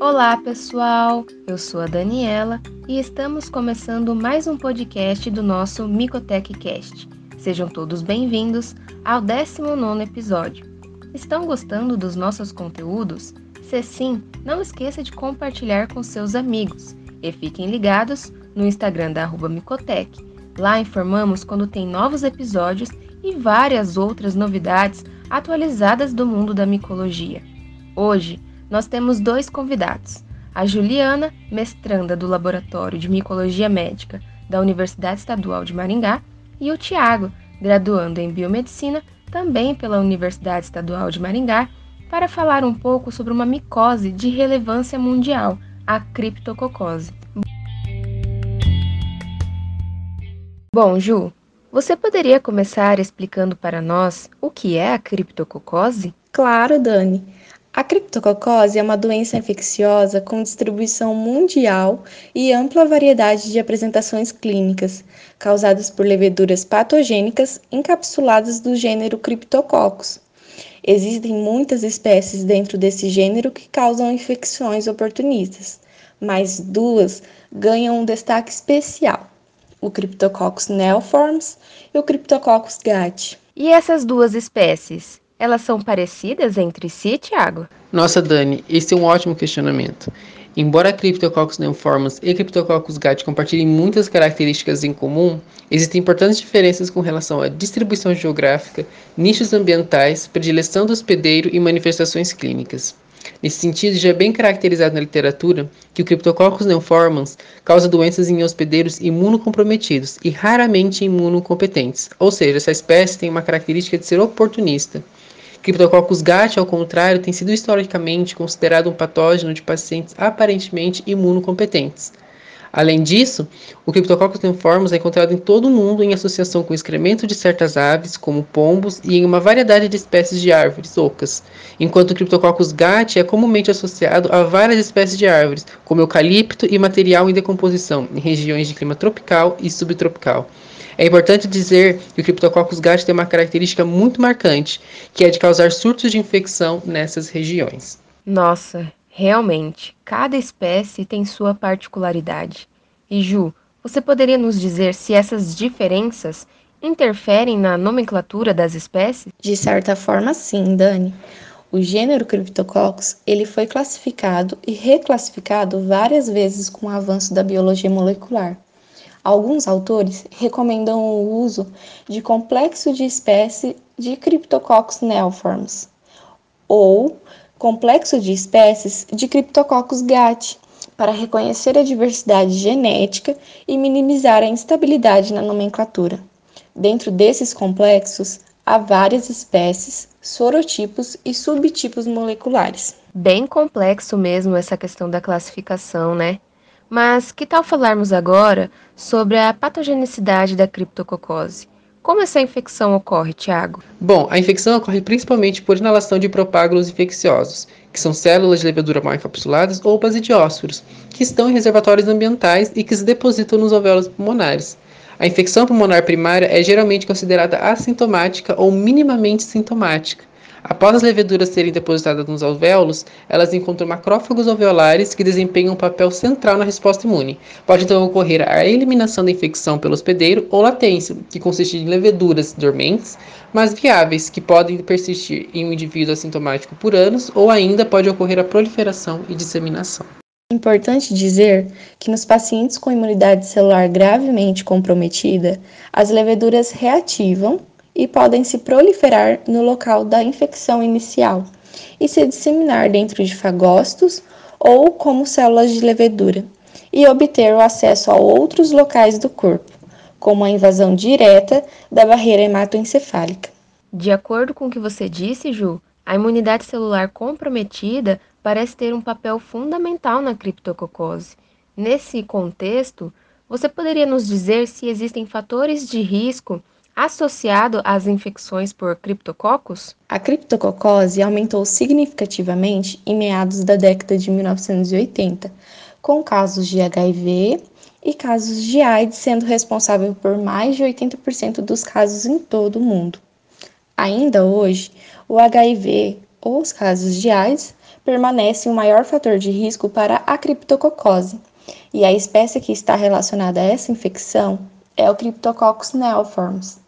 Olá, pessoal! Eu sou a Daniela e estamos começando mais um podcast do nosso Micotech Cast. Sejam todos bem-vindos ao 19 episódio. Estão gostando dos nossos conteúdos? Se sim, não esqueça de compartilhar com seus amigos e fiquem ligados no Instagram da Micotech. Lá informamos quando tem novos episódios e várias outras novidades atualizadas do mundo da micologia. Hoje, nós temos dois convidados. A Juliana, mestranda do Laboratório de Micologia Médica da Universidade Estadual de Maringá, e o Tiago, graduando em Biomedicina também pela Universidade Estadual de Maringá, para falar um pouco sobre uma micose de relevância mundial, a criptococose. Bom, Ju, você poderia começar explicando para nós o que é a criptococose? Claro, Dani. A criptococose é uma doença infecciosa com distribuição mundial e ampla variedade de apresentações clínicas, causadas por leveduras patogênicas encapsuladas do gênero Cryptococcus. Existem muitas espécies dentro desse gênero que causam infecções oportunistas, mas duas ganham um destaque especial o Cryptococcus neoforms e o Cryptococcus gat. E essas duas espécies, elas são parecidas entre si, Tiago? Nossa, Dani, esse é um ótimo questionamento. Embora Cryptococcus neoformans e Cryptococcus gat compartilhem muitas características em comum, existem importantes diferenças com relação à distribuição geográfica, nichos ambientais, predileção do hospedeiro e manifestações clínicas. Nesse sentido, já é bem caracterizado na literatura que o Cryptococcus neoformans causa doenças em hospedeiros imunocomprometidos e raramente imunocompetentes, ou seja, essa espécie tem uma característica de ser oportunista. Cryptococcus gat, ao contrário, tem sido historicamente considerado um patógeno de pacientes aparentemente imunocompetentes. Além disso, o Cryptococcus neoformans é encontrado em todo o mundo em associação com o excremento de certas aves, como pombos, e em uma variedade de espécies de árvores ocas, enquanto o Cryptococcus gat é comumente associado a várias espécies de árvores, como eucalipto e material em decomposição, em regiões de clima tropical e subtropical. É importante dizer que o Cryptococcus gat tem uma característica muito marcante, que é de causar surtos de infecção nessas regiões. Nossa, Realmente, cada espécie tem sua particularidade. E Ju, você poderia nos dizer se essas diferenças interferem na nomenclatura das espécies? De certa forma, sim, Dani. O gênero Cryptococcus ele foi classificado e reclassificado várias vezes com o avanço da biologia molecular. Alguns autores recomendam o uso de complexo de espécie de Cryptococcus neoforms ou complexo de espécies de Cryptococcus gat, para reconhecer a diversidade genética e minimizar a instabilidade na nomenclatura. Dentro desses complexos, há várias espécies, sorotipos e subtipos moleculares. Bem complexo mesmo essa questão da classificação, né? Mas que tal falarmos agora sobre a patogenicidade da criptococose? Como essa infecção ocorre, Tiago? Bom, a infecção ocorre principalmente por inalação de propágulos infecciosos, que são células de levedura mal encapsuladas ou basidiósporos, que estão em reservatórios ambientais e que se depositam nos alvéolos pulmonares. A infecção pulmonar primária é geralmente considerada assintomática ou minimamente sintomática. Após as leveduras serem depositadas nos alvéolos, elas encontram macrófagos alveolares que desempenham um papel central na resposta imune. Pode então ocorrer a eliminação da infecção pelo hospedeiro ou latência, que consiste em leveduras dormentes, mas viáveis, que podem persistir em um indivíduo assintomático por anos, ou ainda pode ocorrer a proliferação e disseminação. Importante dizer que nos pacientes com imunidade celular gravemente comprometida, as leveduras reativam e podem se proliferar no local da infecção inicial e se disseminar dentro de fagócitos ou como células de levedura, e obter o acesso a outros locais do corpo, como a invasão direta da barreira hematoencefálica. De acordo com o que você disse, Ju, a imunidade celular comprometida parece ter um papel fundamental na criptococose. Nesse contexto, você poderia nos dizer se existem fatores de risco associado às infecções por criptococos? A criptococose aumentou significativamente em meados da década de 1980, com casos de HIV e casos de AIDS sendo responsável por mais de 80% dos casos em todo o mundo. Ainda hoje, o HIV ou os casos de AIDS permanecem o maior fator de risco para a criptococose, e a espécie que está relacionada a essa infecção é o Cryptococcus neoformans.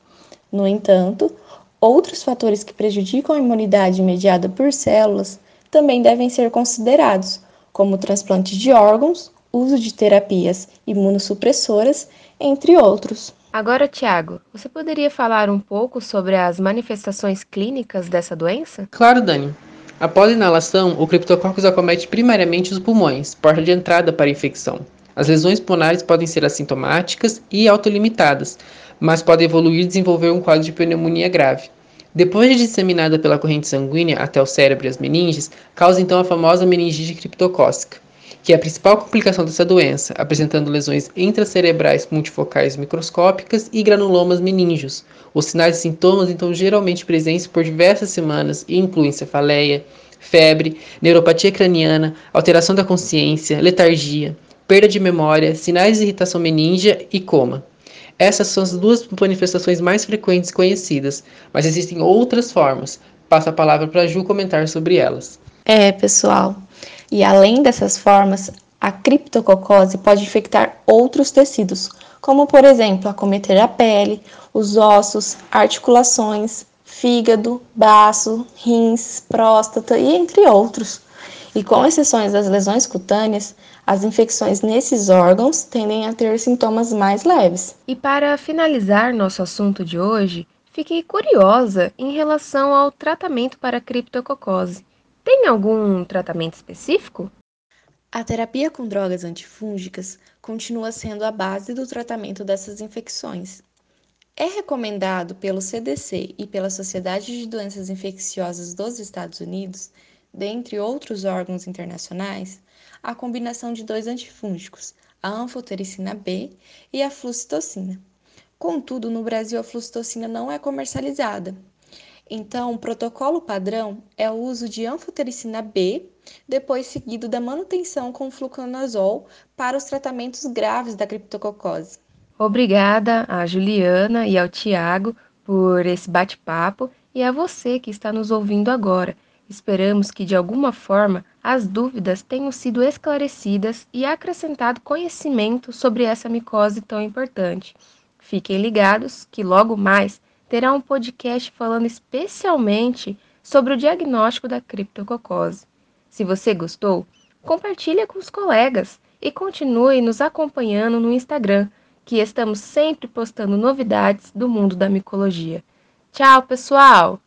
No entanto, outros fatores que prejudicam a imunidade mediada por células também devem ser considerados, como transplante de órgãos, uso de terapias imunossupressoras, entre outros. Agora, Tiago, você poderia falar um pouco sobre as manifestações clínicas dessa doença? Claro, Dani. Após a inalação, o criptococcus acomete primariamente os pulmões, porta de entrada para a infecção. As lesões pulmonares podem ser assintomáticas e autolimitadas, mas podem evoluir e desenvolver um quadro de pneumonia grave. Depois de disseminada pela corrente sanguínea até o cérebro e as meninges, causa então a famosa meningite criptocócica, que é a principal complicação dessa doença, apresentando lesões intracerebrais multifocais microscópicas e granulomas meníngeos. Os sinais e sintomas então geralmente presentes por diversas semanas e incluem cefaleia, febre, neuropatia craniana, alteração da consciência, letargia, perda de memória, sinais de irritação meníngea e coma. Essas são as duas manifestações mais frequentes conhecidas, mas existem outras formas. Passo a palavra para Ju comentar sobre elas. É, pessoal. E além dessas formas, a criptococose pode infectar outros tecidos, como por exemplo, acometer a pele, os ossos, articulações, fígado, baço, rins, próstata e entre outros. E com exceções das lesões cutâneas, as infecções nesses órgãos tendem a ter sintomas mais leves. E para finalizar nosso assunto de hoje, fiquei curiosa em relação ao tratamento para a criptococose. Tem algum tratamento específico? A terapia com drogas antifúngicas continua sendo a base do tratamento dessas infecções. É recomendado pelo CDC e pela Sociedade de Doenças Infecciosas dos Estados Unidos, dentre outros órgãos internacionais, a combinação de dois antifúngicos, a anfotericina B e a flucitocina. Contudo, no Brasil a flucitocina não é comercializada então, o protocolo padrão é o uso de anfotericina B, depois seguido da manutenção com fluconazol para os tratamentos graves da criptococose. Obrigada a Juliana e ao Tiago por esse bate-papo e a você que está nos ouvindo agora. Esperamos que de alguma forma as dúvidas tenham sido esclarecidas e acrescentado conhecimento sobre essa micose tão importante. Fiquem ligados que logo mais terá um podcast falando especialmente sobre o diagnóstico da criptococose. Se você gostou, compartilhe com os colegas e continue nos acompanhando no Instagram, que estamos sempre postando novidades do mundo da micologia. Tchau, pessoal!